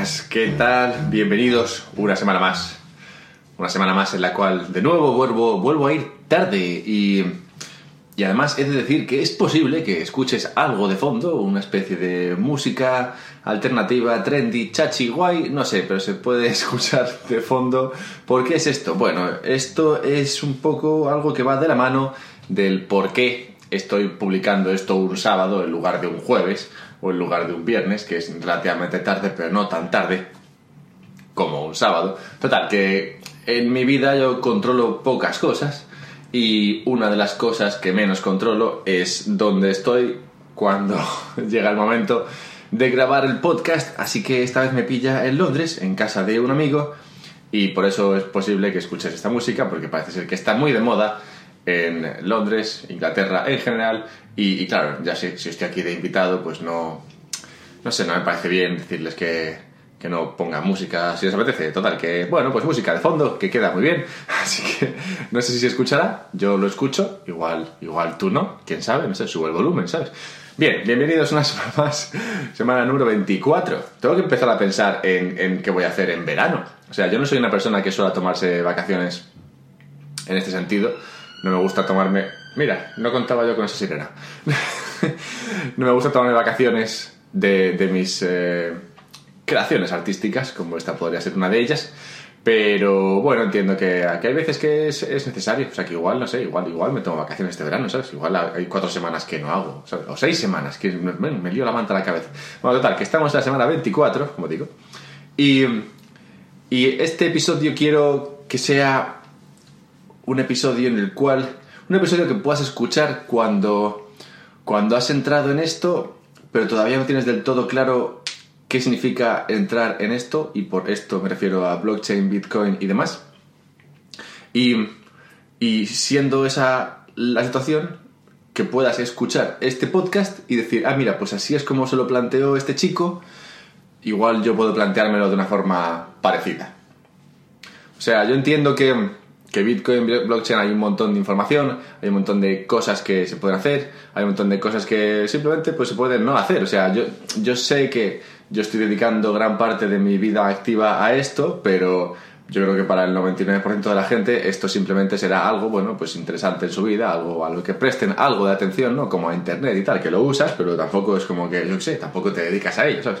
buenas, ¿qué tal? Bienvenidos una semana más. Una semana más en la cual de nuevo vuelvo, vuelvo a ir tarde y, y además he de decir que es posible que escuches algo de fondo, una especie de música alternativa, trendy, chachi, guay, no sé, pero se puede escuchar de fondo. ¿Por qué es esto? Bueno, esto es un poco algo que va de la mano del por qué estoy publicando esto un sábado en lugar de un jueves o en lugar de un viernes, que es relativamente tarde, pero no tan tarde como un sábado. Total, que en mi vida yo controlo pocas cosas y una de las cosas que menos controlo es dónde estoy cuando llega el momento de grabar el podcast, así que esta vez me pilla en Londres, en casa de un amigo, y por eso es posible que escuches esta música, porque parece ser que está muy de moda en Londres, Inglaterra en general, y, y claro, ya sé, si estoy aquí de invitado, pues no, no sé, no me parece bien decirles que, que no pongan música si les apetece. Total, que bueno, pues música de fondo, que queda muy bien. Así que no sé si se escuchará, yo lo escucho, igual, igual tú no, quién sabe, no sé, subo el volumen, ¿sabes? Bien, bienvenidos una semana más, semana número 24. Tengo que empezar a pensar en, en qué voy a hacer en verano. O sea, yo no soy una persona que suele tomarse vacaciones en este sentido. No me gusta tomarme... Mira, no contaba yo con esa sirena. no me gusta tomarme vacaciones de, de mis eh, creaciones artísticas, como esta podría ser una de ellas. Pero bueno, entiendo que, que hay veces que es, es, necesario. O sea, que igual, no sé, igual, igual me tomo vacaciones este verano, ¿sabes? Igual hay cuatro semanas que no hago. O seis semanas, que me, me lío la manta a la cabeza. Bueno, total, que estamos en la semana 24, como digo. Y, y este episodio quiero que sea un episodio en el cual. Un episodio que puedas escuchar cuando. Cuando has entrado en esto, pero todavía no tienes del todo claro qué significa entrar en esto, y por esto me refiero a blockchain, bitcoin y demás. Y, y siendo esa la situación, que puedas escuchar este podcast y decir, ah, mira, pues así es como se lo planteó este chico, igual yo puedo planteármelo de una forma parecida. O sea, yo entiendo que, que Bitcoin, blockchain, hay un montón de información, hay un montón de cosas que se pueden hacer, hay un montón de cosas que simplemente pues, se pueden no hacer. O sea, yo, yo sé que yo estoy dedicando gran parte de mi vida activa a esto, pero yo creo que para el 99% de la gente esto simplemente será algo, bueno, pues interesante en su vida, algo a lo que presten algo de atención, ¿no? Como a internet y tal, que lo usas, pero tampoco es como que, yo qué sé, tampoco te dedicas a ello, ¿sabes?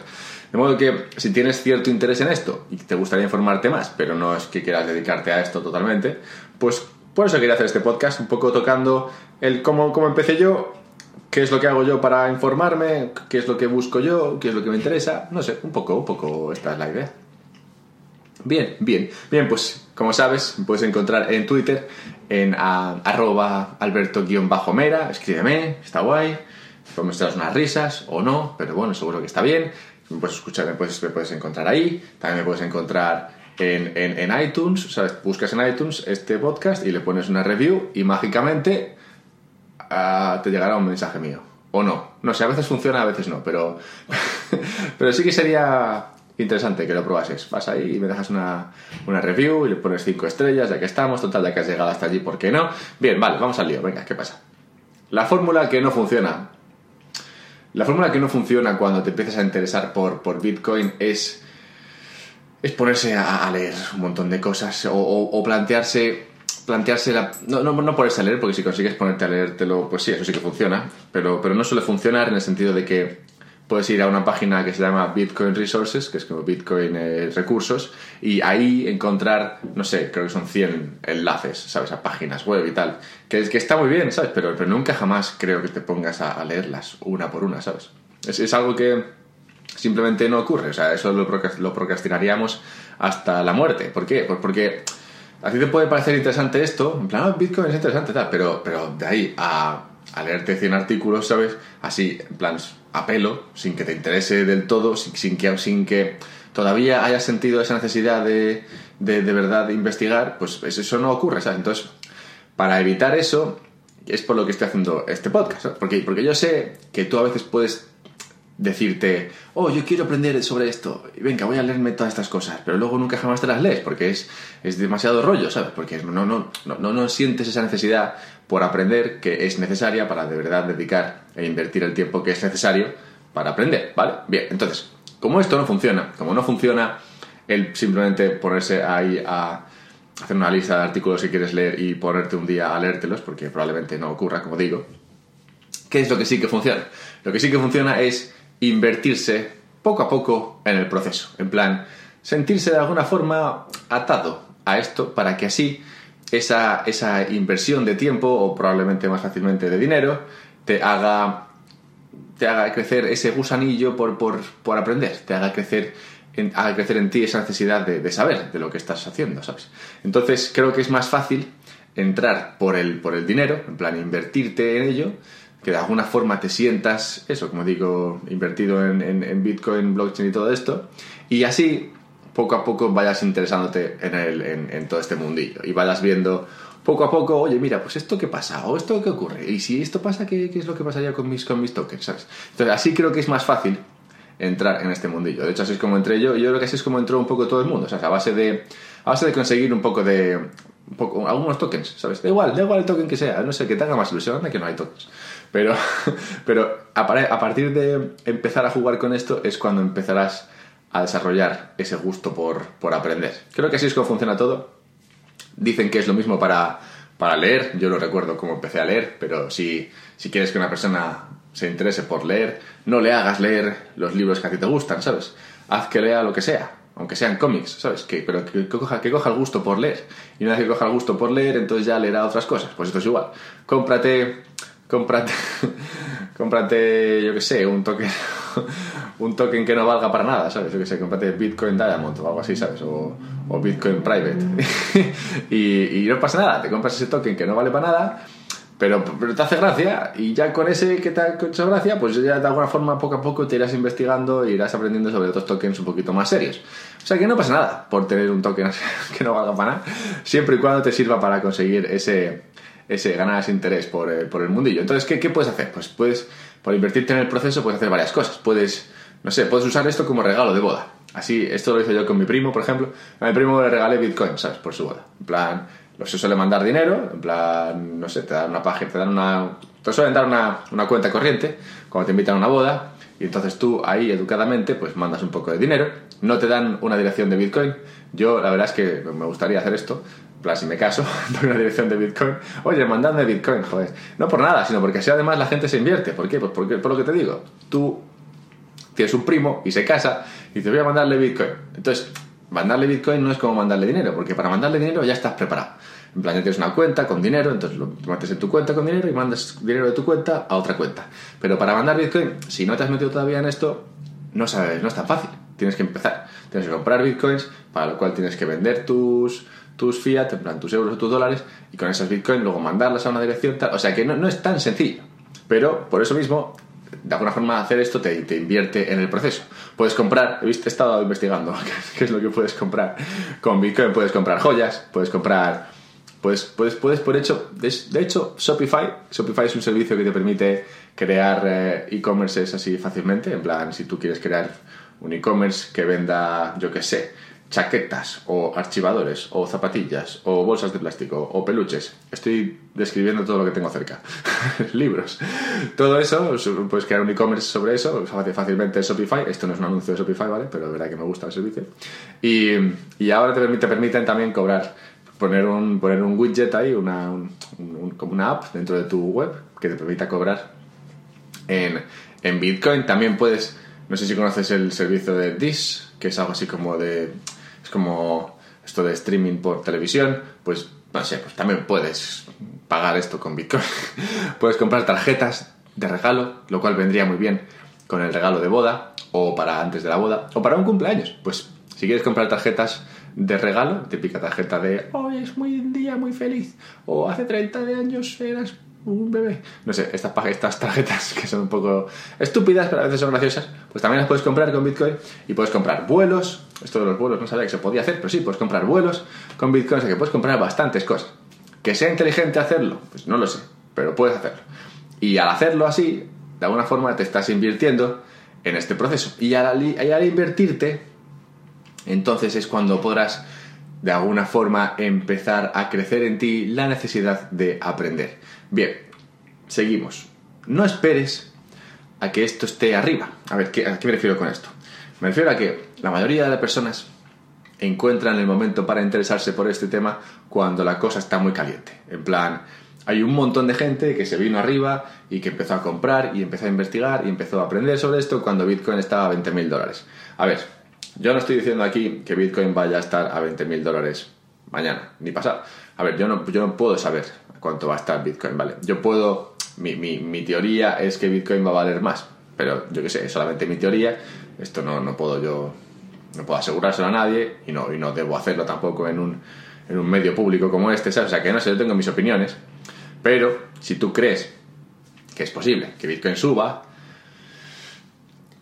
De modo que si tienes cierto interés en esto y te gustaría informarte más, pero no es que quieras dedicarte a esto totalmente, pues por eso quería hacer este podcast, un poco tocando el cómo, cómo empecé yo qué es lo que hago yo para informarme, qué es lo que busco yo, qué es lo que me interesa, no sé, un poco, un poco esta es la idea. Bien, bien, bien, pues como sabes, me puedes encontrar en Twitter en arroba alberto-mera, escríbeme, está guay, podemos echar unas risas o no, pero bueno, seguro que está bien, me puedes escuchar, me puedes, me puedes encontrar ahí, también me puedes encontrar en, en, en iTunes, ¿sabes? buscas en iTunes este podcast y le pones una review y mágicamente uh, te llegará un mensaje mío. O no. No sé, a veces funciona, a veces no, pero, pero sí que sería interesante que lo probases. Vas ahí y me dejas una, una review y le pones 5 estrellas, ya que estamos, total, ya que has llegado hasta allí, ¿por qué no? Bien, vale, vamos al lío, venga, ¿qué pasa? La fórmula que no funciona. La fórmula que no funciona cuando te empiezas a interesar por, por Bitcoin es, es ponerse a, leer un montón de cosas o plantearse plantearse la... No, no, no ponerse a leer, porque si consigues ponerte a leértelo, pues sí, eso sí que funciona, pero, pero no suele funcionar en el sentido de que puedes ir a una página que se llama Bitcoin Resources, que es como Bitcoin eh, Recursos, y ahí encontrar, no sé, creo que son 100 enlaces, ¿sabes? A páginas web y tal, que, que está muy bien, ¿sabes? Pero, pero nunca jamás creo que te pongas a, leerlas una por una, ¿sabes? Es, es, algo que simplemente no ocurre, o sea, eso lo, procrastinaríamos hasta la muerte. ¿Por qué? Pues porque a ti te puede parecer interesante esto, en plan, oh, Bitcoin es interesante, tal, pero, pero de ahí a, a, leerte 100 artículos, ¿sabes? Así, en plan, a pelo, sin que te interese del todo, sin, que, sin que todavía hayas sentido esa necesidad de, de, de verdad investigar, pues eso no ocurre, ¿sabes? Entonces, para evitar eso, es por lo que estoy haciendo este podcast. Porque, porque yo sé que tú a veces puedes decirte, oh, yo quiero aprender sobre esto, y venga, voy a leerme todas estas cosas, pero luego nunca jamás te las lees porque es, es demasiado rollo, ¿sabes? Porque no, no, no, no, no sientes esa necesidad por aprender que es necesaria para de verdad dedicar e invertir el tiempo que es necesario para aprender, ¿vale? Bien, entonces, como esto no funciona, como no funciona el simplemente ponerse ahí a hacer una lista de artículos que quieres leer y ponerte un día a leértelos, porque probablemente no ocurra, como digo, ¿qué es lo que sí que funciona? Lo que sí que funciona es invertirse poco a poco en el proceso, en plan, sentirse de alguna forma atado a esto para que así esa, esa inversión de tiempo o probablemente más fácilmente de dinero te haga, te haga crecer ese gusanillo por, por, aprender, te haga crecer, en, haga crecer en ti esa necesidad de, saber de lo que estás haciendo, ¿sabes? Entonces creo que es más fácil entrar por el, por el dinero, en plan invertirte en ello, que de alguna forma te sientas, eso, como digo, invertido en, en Bitcoin, blockchain y todo esto, y así poco a poco vayas interesándote en, todo este mundillo y vayas viendo poco a poco, oye, mira, pues esto qué pasa, o esto qué ocurre, y si esto pasa, ¿qué, es lo que pasaría con mis, con mis tokens? Entonces, así creo que es más fácil entrar en este mundillo. De hecho, así es como entré yo, yo creo que así es como entró un poco todo el mundo, o sea, a base de, a base de conseguir un poco de, algunos tokens, ¿sabes? Da igual, da igual el token que sea, no sé, que te haga más ilusión, que no hay tokens. Pero, pero a, a partir de empezar a jugar con esto es cuando empezarás a desarrollar ese gusto por, por aprender. Creo que así es como funciona todo. Dicen que es lo mismo para, para leer, yo lo recuerdo como empecé a leer, pero si, si quieres que una persona se interese por leer, no le hagas leer los libros que a ti te gustan, ¿sabes? Haz que lea lo que sea, aunque sean cómics, ¿sabes? Que, pero que, coja, que coja el gusto por leer. Y una vez que coja el gusto por leer, entonces ya leerá otras cosas. Pues esto es igual. Cómprate, cómprate, cómprate, yo qué sé, un toque un token que no valga para nada, ¿sabes? Yo que sé, comprate Bitcoin Diamond o algo así, ¿sabes? O, Bitcoin Private. y, no pasa nada, te compras ese token que no vale para nada, pero, pero te hace gracia y ya con ese que te ha hecho gracia, pues ya de alguna forma poco a poco te irás investigando e irás aprendiendo sobre otros tokens un poquito más serios. O sea que no pasa nada por tener un token que no valga para nada, siempre y cuando te sirva para conseguir ese, ese ganar ese interés por el, por el mundillo. Entonces, ¿qué, ¿qué puedes hacer? Pues puedes, por invertirte en el proceso, puedes hacer varias cosas. Puedes no sé, puedes usar esto como regalo de boda. Así, esto lo hice yo con mi primo, por ejemplo. A mi primo le regalé Bitcoin, ¿sabes? Por su boda. En plan, se suele mandar dinero, en plan, no sé, te dan una página, te dan una. Te suelen dar una, una cuenta corriente cuando te invitan a una boda. Y entonces tú ahí educadamente pues mandas un poco de dinero. No te dan una dirección de Bitcoin. Yo la verdad es que me gustaría hacer esto. Plan, si me caso, doy una dirección de Bitcoin. Oye, mandadme Bitcoin, joder. No por nada, sino porque así además la gente se invierte. ¿Por qué? Pues porque, por lo que te digo. Tú tienes un primo y se casa y dice voy a mandarle Bitcoin. Entonces, mandarle Bitcoin no es como mandarle dinero, porque para mandarle dinero ya estás preparado. En plan, ya tienes una cuenta con dinero, entonces lo metes en tu cuenta con dinero y mandas dinero de tu cuenta a otra cuenta. Pero para mandar Bitcoin, si no te has metido todavía en esto, no sabes, no es tan fácil. Tienes que empezar. Tienes que comprar Bitcoins, para lo cual tienes que vender tus, tus fiat, en plan tus euros o tus dólares, y con esas Bitcoins luego mandarlas a una dirección. Tal. O sea que no, no es tan sencillo. Pero por eso mismo de alguna forma hacer esto te, te, invierte en el proceso. Puedes comprar, he estado investigando qué es lo que puedes comprar. Con Bitcoin puedes comprar joyas, puedes comprar, puedes, puedes, puedes por hecho, de, hecho Shopify, Shopify es un servicio que te permite crear eh, e-commerces así fácilmente, en plan, si tú quieres crear un e-commerce que venda, yo qué sé, chaquetas o archivadores o zapatillas o bolsas de plástico o peluches. Estoy describiendo todo lo que tengo cerca. Libros. Todo eso, puedes crear un e-commerce sobre eso fácilmente Shopify. Esto no es un anuncio de Shopify, ¿vale? Pero es verdad que me gusta el servicio. Y, y ahora te, permite, permiten también cobrar, poner un, poner un widget ahí, una, como una app dentro de tu web que te permita cobrar en, en Bitcoin. También puedes, no sé si conoces el servicio de Dish, que es algo así como de como esto de streaming por televisión, pues no sé, pues también puedes pagar esto con Bitcoin. puedes comprar tarjetas de regalo, lo cual vendría muy bien con el regalo de boda o para antes de la boda o para un cumpleaños. Pues si quieres comprar tarjetas de regalo, típica tarjeta de hoy es muy día muy feliz o hace 30 años eras un bebé. No sé, estas, estas tarjetas que son un poco estúpidas, pero a veces son graciosas, pues también las puedes comprar con Bitcoin y puedes comprar vuelos. Esto de los vuelos no sabía que se podía hacer, pero sí, puedes comprar vuelos con Bitcoin, o sea que puedes comprar bastantes cosas. ¿Que sea inteligente hacerlo? Pues no lo sé, pero puedes hacerlo. Y al hacerlo así, de alguna forma te estás invirtiendo en este proceso. Y al, y al invertirte, entonces es cuando podrás de alguna forma empezar a crecer en ti la necesidad de aprender. Bien, seguimos. No esperes a que esto esté arriba. A ver, ¿qué, ¿a qué me refiero con esto? Me refiero a que la mayoría de las personas encuentran el momento para interesarse por este tema cuando la cosa está muy caliente. En plan, hay un montón de gente que se vino arriba y que empezó a comprar y empezó a investigar y empezó a aprender sobre esto cuando Bitcoin estaba a 20.000 dólares. A ver, yo no estoy diciendo aquí que Bitcoin vaya a estar a 20.000 dólares mañana, ni pasado. A ver, yo no, yo no puedo saber cuánto va a estar Bitcoin, ¿vale? Yo puedo, mi, mi, mi teoría es que Bitcoin va a valer más, pero yo qué sé, es solamente mi teoría, esto no, no puedo yo, no puedo asegurárselo a nadie y no, y no debo hacerlo tampoco en un, en un medio público como este, ¿sabes? O sea, que no sé, yo tengo mis opiniones, pero si tú crees que es posible que Bitcoin suba,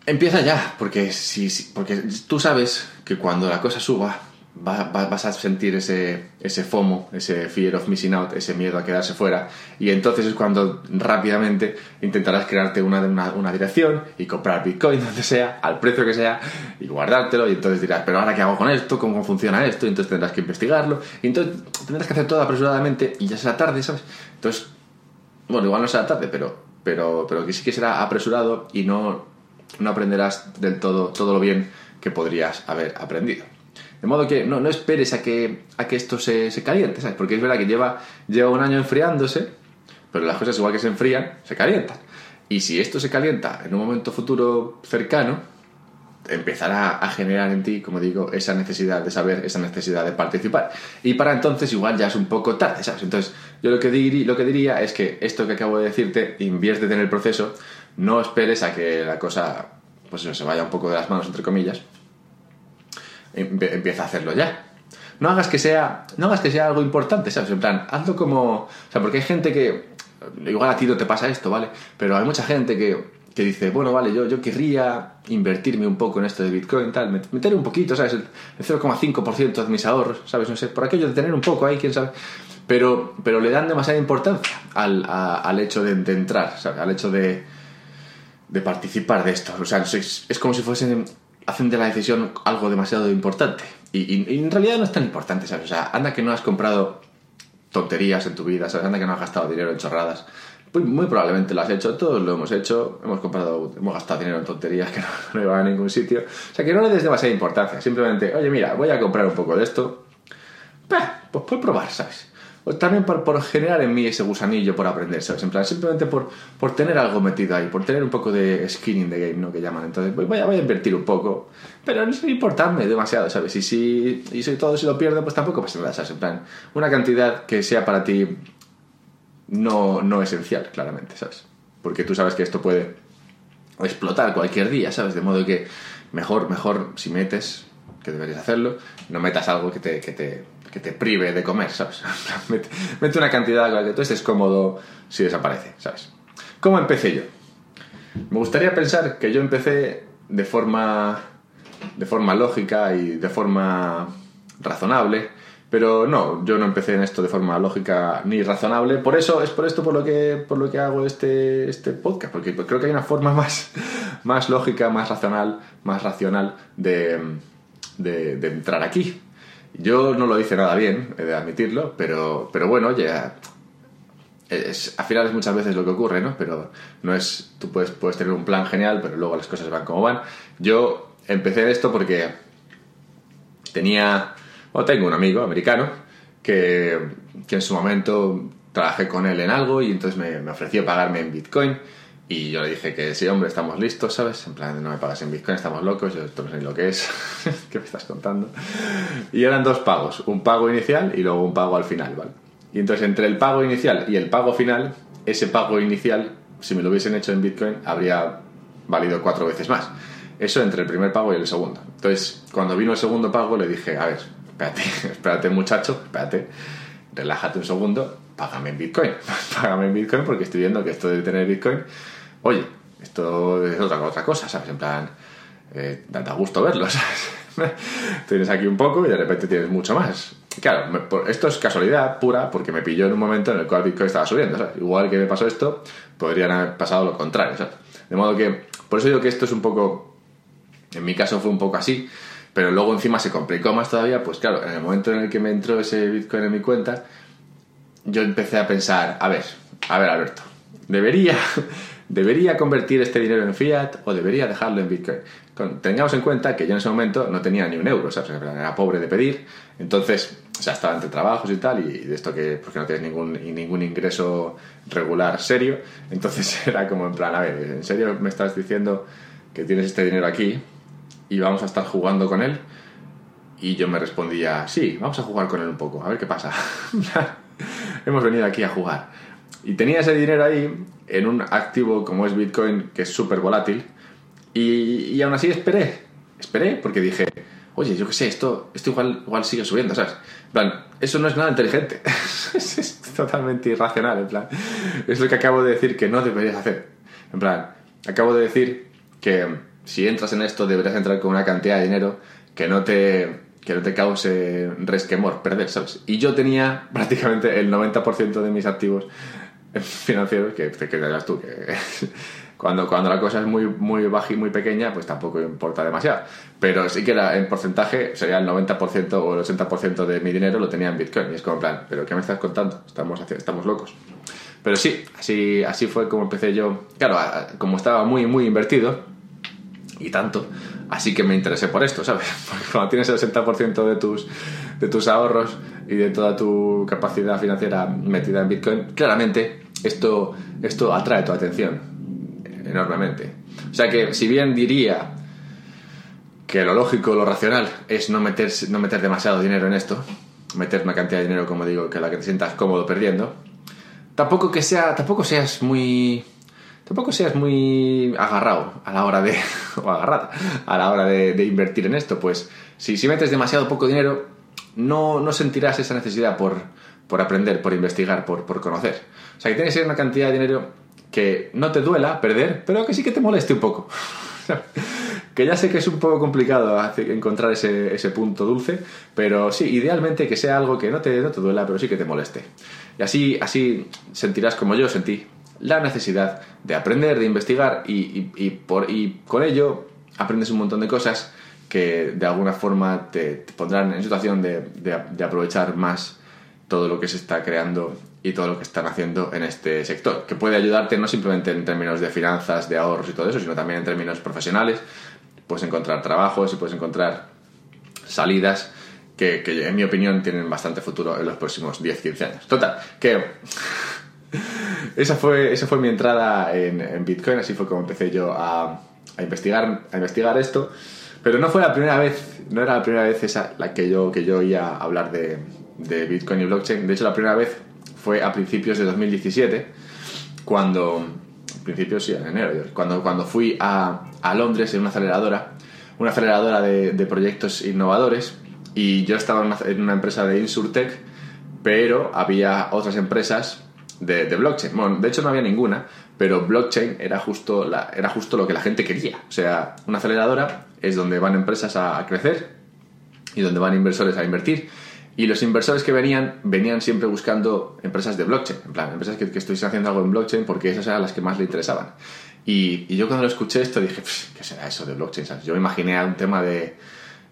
empieza ya, porque, si, porque tú sabes que cuando la cosa suba va- va- vas a sentir ese, ese FOMO, ese fear of missing out, ese miedo a quedarse fuera, y entonces es cuando rápidamente intentarás crearte una, una, una dirección y comprar Bitcoin donde sea, al precio que sea, y guardártelo, y entonces dirás, pero ahora qué hago con esto, cómo funciona esto, y entonces tendrás que investigarlo, y entonces tendrás que hacer todo apresuradamente y ya será tarde, ¿sabes? Entonces, bueno, igual no será tarde, pero, pero, pero que sí que será apresurado y no, no aprenderás del todo todo lo bien que podrías haber aprendido. De modo que no, no esperes a que, a que esto se, se caliente, ¿sabes? Porque es verdad que lleva, lleva un año enfriándose, pero las cosas igual que se enfrían, se calientan. Y si esto se calienta en un momento futuro cercano, empezará a generar en ti, como digo, esa necesidad de saber, esa necesidad de participar. Y para entonces igual ya es un poco tarde, ¿sabes? Entonces yo lo que, diri- lo que diría es que esto que acabo de decirte, inviértete en el proceso, no esperes a que la cosa pues eso, se vaya un poco de las manos, entre comillas, empieza a hacerlo ya. No hagas que sea, no hagas que sea algo importante, ¿sabes? En plan, hazlo como, o sea, porque hay gente que igual a ti no te pasa esto, ¿vale? Pero hay mucha gente que, que dice, bueno, vale, yo, yo querría invertirme un poco en esto de Bitcoin, tal, met- meter un poquito, ¿sabes? El, el 0,5% de mis ahorros, ¿sabes? No sé, por aquello de tener un poco ahí, quién sabe. Pero, pero le dan demasiada importancia al, al hecho de, de entrar, ¿sabes? Al hecho de, de participar de esto. O sea, es, es como si fuesen, hacen de la decisión algo demasiado importante. Y, en realidad no es tan importante, ¿sabes? O sea, anda que no has comprado tonterías en tu vida, ¿sabes? Anda que no has gastado dinero en chorradas. Muy, muy probablemente lo has hecho, todos lo hemos hecho, hemos comprado, hemos gastado dinero en tonterías que no, no iban a ningún sitio. O sea, que no le des demasiada importancia, simplemente, oye, mira, voy a comprar un poco de esto, Bah, pues por probar, ¿sabes? O también por, por generar en mí ese gusanillo por aprender, ¿sabes? En plan, simplemente por, por tener algo metido ahí, por tener un poco de skin in the game, ¿no? Que llaman. Entonces, voy, a, voy a invertir un poco, pero no es importarme demasiado, ¿sabes? Y si, y si todo se lo pierdo, pues tampoco pasa nada, ¿sabes? En plan, una cantidad que sea para ti no, no esencial, claramente, ¿sabes? Porque tú sabes que esto puede explotar cualquier día, ¿sabes? De modo que mejor, mejor si metes, que deberías hacerlo, no metas algo que te, que te, que te prive de comer, ¿sabes? mete, una cantidad con la que tú estés cómodo si desaparece, ¿sabes? ¿Cómo empecé yo? Me gustaría pensar que yo empecé de forma, de forma lógica y de forma razonable, pero no, yo no empecé en esto de forma lógica ni razonable. Por eso es por esto por lo que por lo que hago este, este podcast, porque creo que hay una forma más, más lógica, más racional, más racional de, de entrar aquí. Yo no lo hice nada bien, he de admitirlo, pero, pero bueno, ya es, al final es muchas veces lo que ocurre, ¿no? Pero no es, tú puedes, puedes tener un plan genial, pero luego las cosas van como van. Yo empecé esto porque tenía, o tengo un amigo americano que, que en su momento trabajé con él en algo y entonces me, me ofreció pagarme en Bitcoin. Y yo le dije que sí, hombre, estamos listos, ¿sabes? En plan, no me pagas en Bitcoin, estamos locos, yo no sé ni lo que es. ¿Qué me estás contando? Y eran dos pagos, un pago inicial y luego un pago al final, ¿vale? Y entonces entre el pago inicial y el pago final, ese pago inicial, si me lo hubiesen hecho en Bitcoin, habría valido cuatro veces más. Eso entre el primer pago y el segundo. Entonces, cuando vino el segundo pago, le dije, a ver, espérate, espérate muchacho, espérate, relájate un segundo, págame en Bitcoin. págame en Bitcoin porque estoy viendo que esto de tener Bitcoin, oye, esto es otra, otra cosa, ¿sabes? En plan, eh, da, gusto verlo, ¿sabes? tienes aquí un poco y de repente tienes mucho más. Claro, esto es casualidad pura porque me pilló en un momento en el cual Bitcoin estaba subiendo, ¿sabes? Igual que me pasó esto, podrían haber pasado lo contrario, ¿sabes? De modo que, por eso digo que esto es un poco, en mi caso fue un poco así, pero luego encima se complicó más todavía, pues claro, en el momento en el que me entró ese Bitcoin en mi cuenta, yo empecé a pensar, a ver, a ver Alberto, debería, ¿debería convertir este dinero en fiat o debería dejarlo en Bitcoin? tengamos en cuenta que yo en ese momento no tenía ni un euro, ¿sabes? Era pobre de pedir, entonces, o sea, estaba entre trabajos y tal, y de esto que, porque no tienes ningún, ningún ingreso regular serio, entonces era como en plan, a ver, ¿en serio me estás diciendo que tienes este dinero aquí y vamos a estar jugando con él? Y yo me respondía, sí, vamos a jugar con él un poco, a ver qué pasa. Hemos venido aquí a jugar. Y tenía ese dinero ahí en un activo como es Bitcoin, que es súper volátil, y, aún así esperé, esperé porque dije, oye, yo qué sé, esto, esto igual, igual sigue subiendo, ¿sabes? En plan, eso no es nada inteligente, es, totalmente irracional, en plan, es lo que acabo de decir que no deberías hacer. En plan, acabo de decir que si entras en esto deberías entrar con una cantidad de dinero que no te, que no te cause resquemor, perder, ¿sabes? Y yo tenía prácticamente el 90% de mis activos financieros, que, que dirás tú, que cuando, cuando la cosa es muy, muy baja y muy pequeña, pues tampoco importa demasiado. Pero sí que era, en porcentaje sería el 90% o el 80% de mi dinero lo tenía en Bitcoin. Y es como en plan, ¿pero qué me estás contando? Estamos, estamos locos. Pero sí, así, así fue como empecé yo. Claro, como estaba muy, muy invertido, y tanto, así que me interesé por esto, ¿sabes? Porque cuando tienes el 60% de tus, de tus ahorros y de toda tu capacidad financiera metida en Bitcoin, claramente esto, esto atrae tu atención enormemente. O sea que si bien diría que lo lógico, lo racional es no meter, no meter demasiado dinero en esto, meter una cantidad de dinero, como digo, que la que te sientas cómodo perdiendo, tampoco que sea, tampoco seas muy tampoco seas muy agarrado a la hora de o agarrada a la hora de, invertir en esto, pues si, si metes demasiado poco dinero, no, no sentirás esa necesidad por, por aprender, por investigar, por, por conocer. O sea, que tiene que ser una cantidad de dinero que no te duela perder, pero que sí que te moleste un poco. que ya sé que es un poco complicado encontrar ese, ese, punto dulce, pero sí, idealmente que sea algo que no te, no te duela, pero sí que te moleste. Y así, así sentirás como yo sentí la necesidad de aprender, de investigar y, y, por, y con ello aprendes un montón de cosas que de alguna forma te, pondrán en situación de, de, de aprovechar más todo lo que se está creando y todo lo que están haciendo en este sector, que puede ayudarte no simplemente en términos de finanzas, de ahorros y todo eso, sino también en términos profesionales. Puedes encontrar trabajos y puedes encontrar salidas que, en mi opinión tienen bastante futuro en los próximos 10-15 años. Total, que esa fue, esa fue mi entrada en, Bitcoin, así fue como empecé yo a, investigar, a investigar esto. Pero no fue la primera vez, no era la primera vez esa la que yo, que yo oía hablar de, de Bitcoin y blockchain. De hecho, la primera vez fue a principios de 2017, cuando, principios sí, en enero, cuando, cuando fui a, a Londres en una aceleradora, una aceleradora de, de, proyectos innovadores, y yo estaba en una, empresa de Insurtech, pero había otras empresas de, blockchain. Bueno, de hecho no había ninguna, pero blockchain era justo, era justo lo que la gente quería. O sea, una aceleradora es donde van empresas a crecer y donde van inversores a invertir y los inversores que venían, venían siempre buscando empresas de blockchain, en plan, empresas que, que estuviesen haciendo algo en blockchain porque esas eran las que más le interesaban. Y, y yo cuando lo escuché esto dije, ¿qué será eso de blockchain? Yo me imaginé un tema de...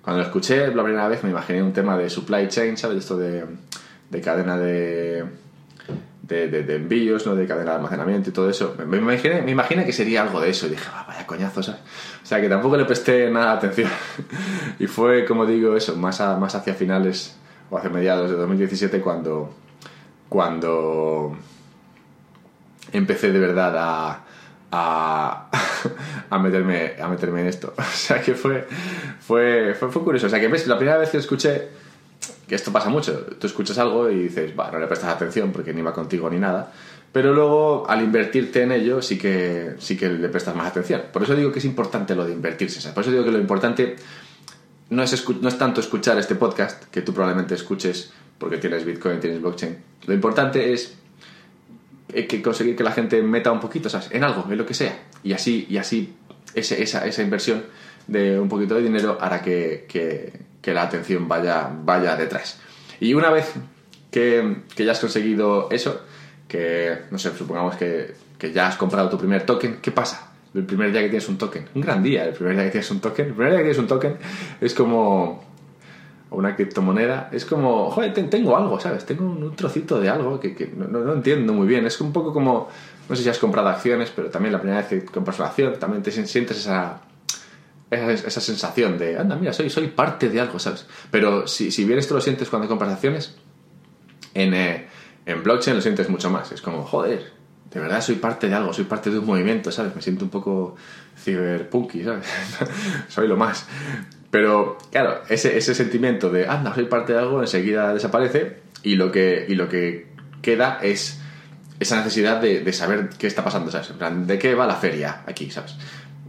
Cuando lo escuché la primera vez me imaginé un tema de supply chain, ¿sabes? Esto de, de cadena de, de, envíos, ¿no? de cadena de almacenamiento y todo eso. Me, imaginé, me imaginé que sería algo de eso y dije, ah, vaya coñazo, ¿sabes? O sea que tampoco le presté nada de atención. y fue, como digo, eso, más, más hacia finales o hace mediados de 2017 cuando, cuando empecé de verdad a, a, a, meterme, a meterme en esto. O sea que fue, fue, fue, curioso. O sea que ves, la primera vez que escuché, que esto pasa mucho, tú escuchas algo y dices, va, no le prestas atención porque ni va contigo ni nada. Pero luego, al invertirte en ello, sí que, sí que le prestas más atención. Por eso digo que es importante lo de invertirse. Por eso digo que lo importante no es, no es tanto escuchar este podcast, que tú probablemente escuches porque tienes Bitcoin, tienes blockchain. Lo importante es eh, que conseguir que la gente meta un poquito, ¿sabes? En algo, en lo que sea. Y así, y así esa, esa inversión de un poquito de dinero hará que, la atención vaya, vaya detrás. Y una vez que, que, ya has conseguido eso, que, no sé, supongamos que, que ya has comprado tu primer token, ¿qué pasa? el primer día que tienes un token. Un gran día, el primer día que tienes un token. El primer día que tienes un token es como. una criptomoneda, es como, joder, tengo algo, ¿sabes? Tengo un trocito de algo que, no, no, entiendo muy bien. Es un poco como, no sé si has comprado acciones, pero también la primera vez que compras una acción, también te sientes esa, esa, sensación de, anda, mira, soy, soy parte de algo, ¿sabes? Pero si, si bien esto lo sientes cuando compras acciones, en, eh, en blockchain lo sientes mucho más. Es como, joder, de verdad soy parte de algo, soy parte de un movimiento, ¿sabes? Me siento un poco ciberpunky, ¿sabes? soy lo más. Pero, claro, ese, ese sentimiento de, anda, soy parte de algo, enseguida desaparece y lo que, y lo que queda es esa necesidad de, de saber qué está pasando, ¿sabes? ¿de qué va la feria aquí, ¿sabes?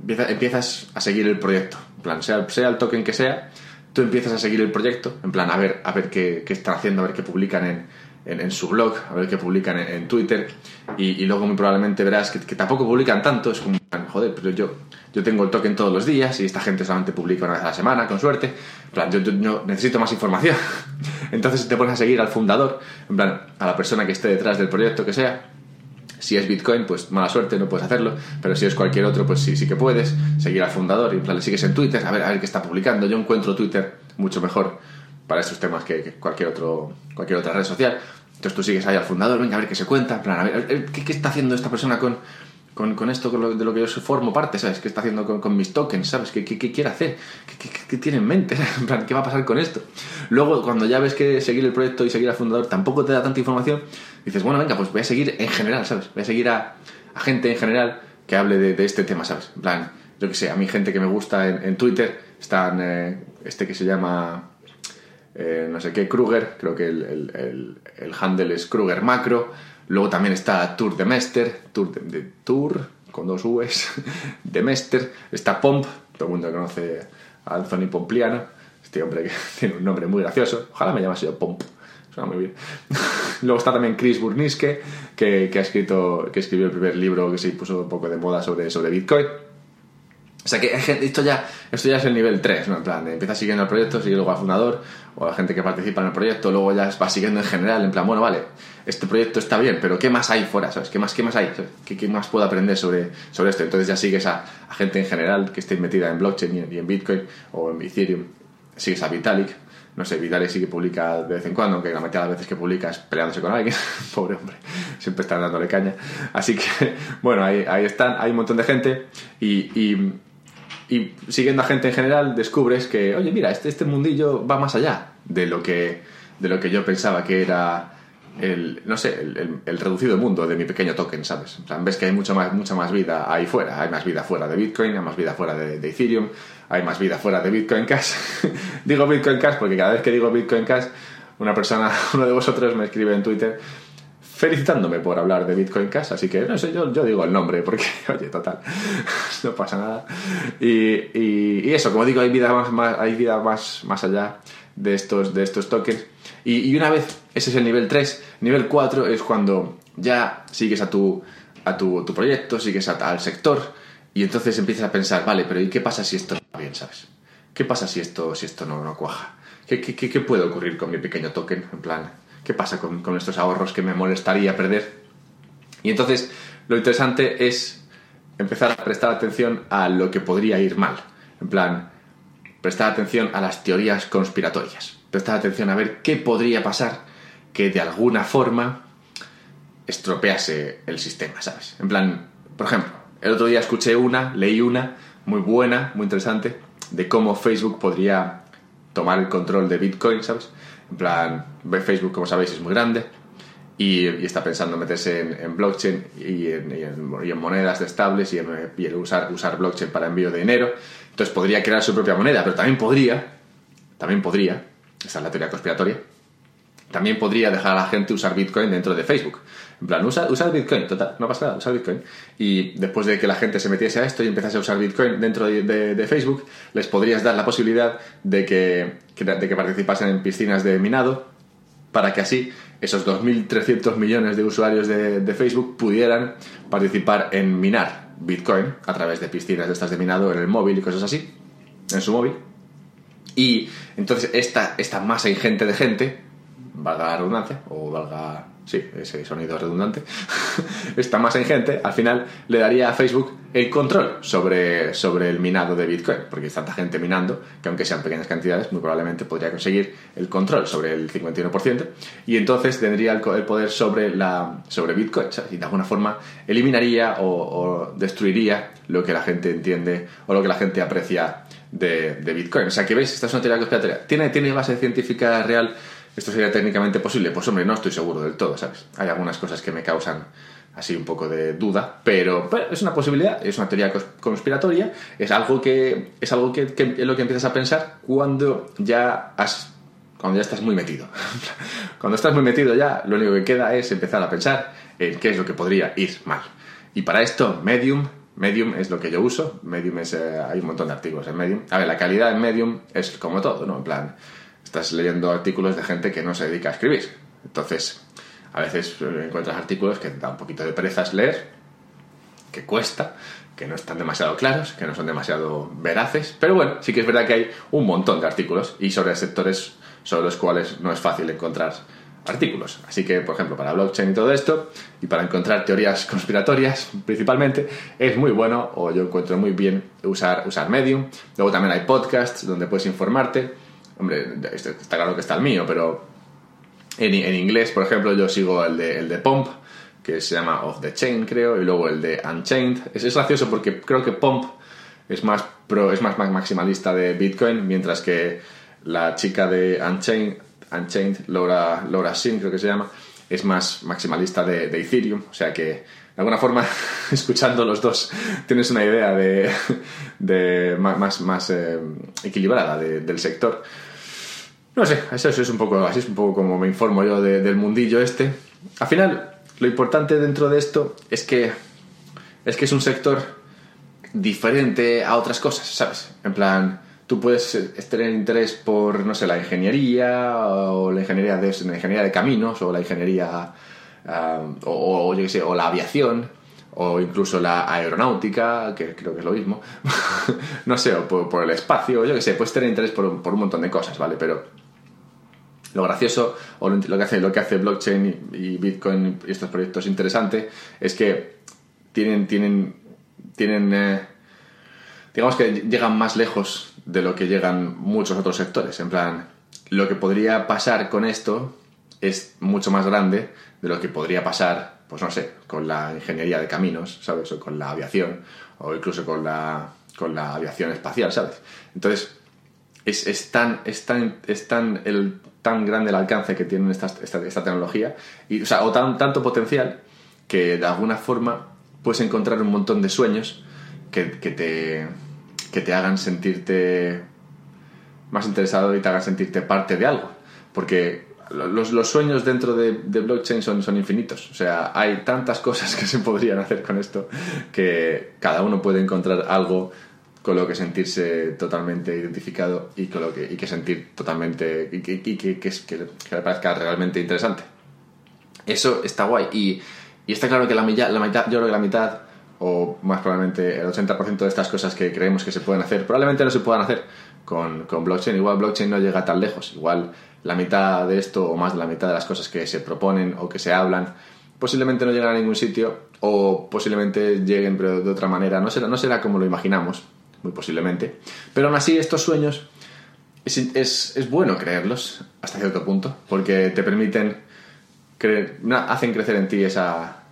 Empiezas a seguir el proyecto. En plan, sea, el token que sea, tú empiezas a seguir el proyecto, en plan, a ver, a ver qué, están haciendo, a ver qué publican en, en, su blog, a ver qué publican en, Twitter, y, luego muy probablemente verás que, tampoco publican tanto, es como, joder, pero yo, yo tengo el token todos los días y esta gente solamente publica una vez a la semana, con suerte, en plan, yo, yo necesito más información. Entonces te pones a seguir al fundador, en plan, a la persona que esté detrás del proyecto que sea, si es Bitcoin, pues mala suerte, no puedes hacerlo, pero si es cualquier otro, pues sí, sí que puedes seguir al fundador y le sigues en Twitter, a ver, a ver qué está publicando. Yo encuentro Twitter mucho mejor para estos temas que, cualquier, otro, cualquier otra red social. Entonces tú sigues ahí al fundador, venga, a ver qué se cuenta, en plan, a ver, ¿qué, qué está haciendo esta persona con, con, esto de lo que yo formo parte, ¿sabes? ¿Qué está haciendo con, mis tokens, ¿sabes? ¿Qué, quiere hacer? ¿Qué, tiene en mente? En ¿qué va a pasar con esto? Luego, cuando ya ves que seguir el proyecto y seguir al fundador tampoco te da tanta información, dices, bueno, venga, pues voy a seguir en general, ¿sabes? Voy a seguir a, gente en general que hable de, este tema, ¿sabes? En plan, yo que sé, a mí gente que me gusta en, Twitter, están eh, este que se llama... Eh, no sé qué, Kruger, creo que el, el handle es Kruger Macro, Luego también está Tour de Mester, Tour de, Tour, con dos U's, de Mester. Está Pomp, todo el mundo conoce a Anthony Pompliano, este hombre que tiene un nombre muy gracioso. Ojalá me llamase yo Pomp, suena muy bien. Luego está también Chris Burniske, que, ha escrito, que escribió el primer libro que se puso un poco de moda sobre, sobre Bitcoin. O sea que esto ya, esto ya es el nivel 3, ¿no? En plan, empieza siguiendo el proyecto, sigue luego al fundador o la gente que participa en el proyecto, luego ya va siguiendo en general, en plan, bueno, vale, este proyecto está bien, pero ¿qué más hay fuera? ¿Sabes? ¿Qué más, qué más hay? ¿Qué, más puedo aprender sobre, sobre esto? Entonces ya sigues a, gente en general que esté metida en blockchain y, en Bitcoin o en Ethereum, sigues a Vitalik, no sé, Vitalik sí que publica de vez en cuando, aunque la mayoría de las veces que publica es peleándose con alguien, pobre hombre, siempre está dándole caña. Así que, bueno, ahí, ahí están, hay un montón de gente y y siguiendo a gente en general descubres que, oye, mira, este, este mundillo va más allá de lo que, de lo que yo pensaba que era el, no sé, el, reducido mundo de mi pequeño token, ¿sabes? ves que hay mucha más, mucha más vida ahí fuera. Hay más vida fuera de Bitcoin, hay más vida fuera de, de Ethereum, hay más vida fuera de Bitcoin Cash. digo Bitcoin Cash porque cada vez que digo Bitcoin Cash, una persona, uno de vosotros me escribe en Twitter felicitándome por hablar de Bitcoin Cash, así que no sé, yo, yo digo el nombre porque, oye, total, no pasa nada. Y, y, eso, como digo, hay vida más, hay vida más, más allá de estos, de estos tokens. Y, una vez, ese es el nivel 3, nivel 4 es cuando ya sigues a tu, a tu, tu proyecto, sigues al sector y entonces empiezas a pensar, vale, pero ¿y qué pasa si esto no va bien, sabes? ¿Qué pasa si esto, si esto no, no cuaja? ¿Qué, qué, qué puede ocurrir con mi pequeño token? En plan, ¿qué pasa con, estos ahorros que me molestaría perder? Y entonces lo interesante es empezar a prestar atención a lo que podría ir mal. En plan, prestar atención a las teorías conspiratorias. Prestar atención a ver qué podría pasar que de alguna forma estropease el sistema, ¿sabes? En plan, por ejemplo, el otro día escuché una, leí una, muy buena, muy interesante, de cómo Facebook podría tomar el control de Bitcoin, ¿sabes? En plan, Facebook, como sabéis, es muy grande y, está pensando meterse en, blockchain y en, monedas estables y en, usar, usar blockchain para envío de dinero. Entonces podría crear su propia moneda, pero también podría, también podría, esa es la teoría conspiratoria, también podría dejar a la gente usar Bitcoin dentro de Facebook. En plan, usa, usa Bitcoin, total, no pasa nada, usa Bitcoin. Y después de que la gente se metiese a esto y empezase a usar Bitcoin dentro de, Facebook, les podrías dar la posibilidad de que, de que participasen en piscinas de minado para que así esos 2.300 millones de usuarios de, de, Facebook pudieran participar en minar Bitcoin a través de piscinas de estas de minado en el móvil y cosas así, en su móvil. Y entonces esta, esta masa ingente de gente valga la redundancia o valga sí, ese sonido redundante, está más ingente, al final le daría a Facebook el control sobre, sobre el minado de Bitcoin, porque hay tanta gente minando que aunque sean pequeñas cantidades, muy probablemente podría conseguir el control sobre el 51% y entonces tendría el, poder sobre, la, sobre Bitcoin y de alguna forma eliminaría o, destruiría lo que la gente entiende o lo que la gente aprecia de, de Bitcoin. O sea que veis, esta es una teoría conspiratoria. ¿Tiene, ¿Tiene base científica real? ¿Esto sería técnicamente posible? Pues hombre, no estoy seguro del todo, ¿sabes? Hay algunas cosas que me causan así un poco de duda, pero, es una posibilidad, es una teoría conspiratoria, es algo que es algo que, es lo que empiezas a pensar cuando ya has cuando ya estás muy metido. cuando estás muy metido ya, lo único que queda es empezar a pensar en qué es lo que podría ir mal. Y para esto, Medium, Medium es lo que yo uso. Medium es, eh, hay un montón de artículos en Medium. A ver, la calidad en Medium es como todo, ¿no? En plan, estás leyendo artículos de gente que no se dedica a escribir. Entonces, a veces eh, encuentras artículos que da un poquito de perezas leer, que cuesta, que no están demasiado claros, que no son demasiado veraces, pero bueno, sí que es verdad que hay un montón de artículos y sobre sectores sobre los cuales no es fácil encontrar artículos. Así que, por ejemplo, para blockchain y todo esto, y para encontrar teorías conspiratorias principalmente, es muy bueno, o yo encuentro muy bien, usar, usar Medium. Luego también hay podcasts donde puedes informarte. Hombre, este, está claro que está el mío, pero en, inglés, por ejemplo, yo sigo el de, el de Pomp, que se llama Off the Chain, creo, y luego el de Unchained. Es, es gracioso porque creo que Pomp es más, pro, es más maximalista de Bitcoin, mientras que la chica de Unchained, Unchained Laura, Laura Sin, creo que se llama, es más maximalista de, Ethereum. O sea que, de alguna forma, escuchando los dos, tienes una idea de, de más, más eh, equilibrada del sector. No sé, eso, es un poco, así es un poco como me informo yo del mundillo este. Al final, lo importante dentro de esto es que es que es un sector diferente a otras cosas, ¿sabes? En plan, tú puedes tener interés por, no sé, la ingeniería o la ingeniería de, la ingeniería de caminos o la ingeniería o, yo qué sé, o la aviación o incluso la aeronáutica, que creo que es lo mismo, no sé, o por, el espacio, yo qué sé, puedes tener interés por, por un montón de cosas, ¿vale? Pero lo gracioso, o lo que hace, lo que hace blockchain y Bitcoin y estos proyectos interesantes, es que tienen, tienen, tienen eh, digamos que llegan más lejos de lo que llegan muchos otros sectores. En plan, lo que podría pasar con esto es mucho más grande de lo que podría pasar, pues no sé, con la ingeniería de caminos, ¿sabes? O con la aviación, o incluso con la, con la aviación espacial, ¿sabes? Entonces, es, tan, es, tan, tan tan grande el alcance que tiene esta, esta, tecnología, y, o, sea, o tan, tanto potencial que de alguna forma puedes encontrar un montón de sueños que, que, te, que te hagan sentirte más interesado y te hagan sentirte parte de algo. Porque los, los sueños dentro de, de, blockchain son, son infinitos. O sea, hay tantas cosas que se podrían hacer con esto que cada uno puede encontrar algo con lo que sentirse totalmente identificado y con lo que, y que sentir totalmente y que, que, que, que, le parezca realmente interesante. Eso está guay y, y está claro que la, la mitad, yo creo que la mitad o más probablemente el 80% de estas cosas que creemos que se pueden hacer, probablemente no se puedan hacer con, con, blockchain. Igual blockchain no llega tan lejos. Igual la mitad de esto o más de la mitad de las cosas que se proponen o que se hablan posiblemente no llegan a ningún sitio o posiblemente lleguen pero de otra manera. No será, no será como lo imaginamos, muy posiblemente. Pero aún así, estos sueños es, bueno creerlos hasta cierto punto, porque te permiten, creer, hacen crecer en ti esa,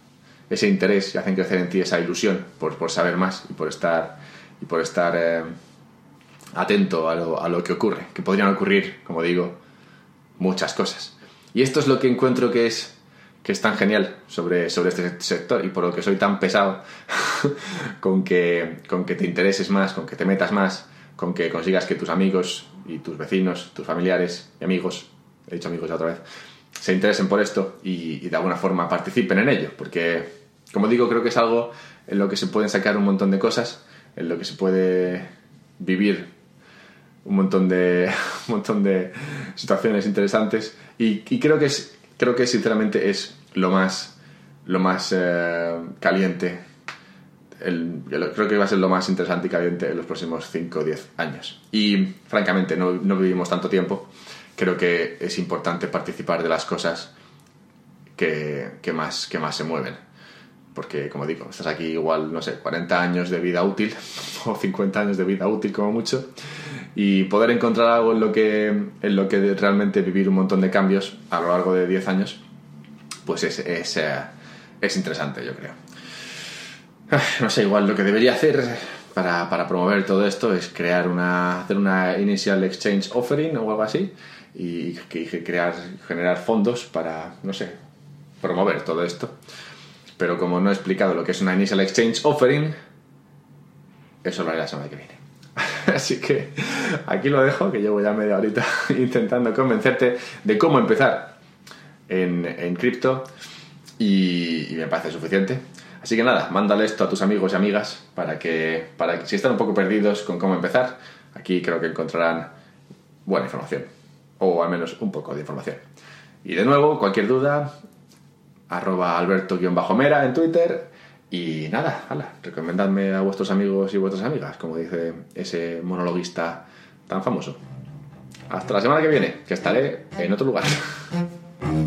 ese interés y hacen crecer en ti esa ilusión por, por saber más y por estar, y por estar eh, atento a lo, a lo que ocurre, que podrían ocurrir, como digo, muchas cosas. Y esto es lo que encuentro que es que es tan genial sobre, sobre este sector y por lo que soy tan pesado con, que, con que te intereses más, con que te metas más, con que consigas que tus amigos y tus vecinos, tus familiares y amigos, he dicho amigos ya otra vez, se interesen por esto y, de alguna forma participen en ello, porque como digo, creo que es algo en lo que se pueden sacar un montón de cosas, en lo que se puede vivir un montón de, un montón de situaciones interesantes. Y, y creo que es creo que sinceramente es lo más, lo más eh, caliente. Creo que va a ser lo más interesante y caliente en los próximos 5 o 10 años. Y francamente, no, no, vivimos tanto tiempo. Creo que es importante participar de las cosas que, que más, que más se mueven. Porque, como digo, estás aquí igual, no sé, 40 años de vida útil, o 50 años de vida útil como mucho, y poder encontrar algo en lo que, en lo que realmente vivir un montón de cambios a lo largo de 10 años, pues es, es, eh, es interesante, yo creo. Ah, No sé, igual lo que debería hacer para, para promover todo esto es crear una, hacer una initial exchange offering o algo así y que- crear, generar fondos para, no sé, promover todo esto. Pero como no he explicado lo que es una initial exchange offering, eso lo haré la semana que viene. Así que aquí lo dejo, que llevo ya media horita intentando convencerte de cómo empezar en, cripto y, me parece suficiente. Así que nada, mándale esto a tus amigos y amigas para que, para que si están un poco perdidos con cómo empezar, aquí creo que encontrarán buena información, o al menos un poco de información. Y de nuevo, cualquier duda, arroba alberto-mera en Twitter. Y nada, hala, recomendadme a vuestros amigos y vuestras amigas, como dice ese monologuista tan famoso. Hasta la semana que viene, que estaré en otro lugar.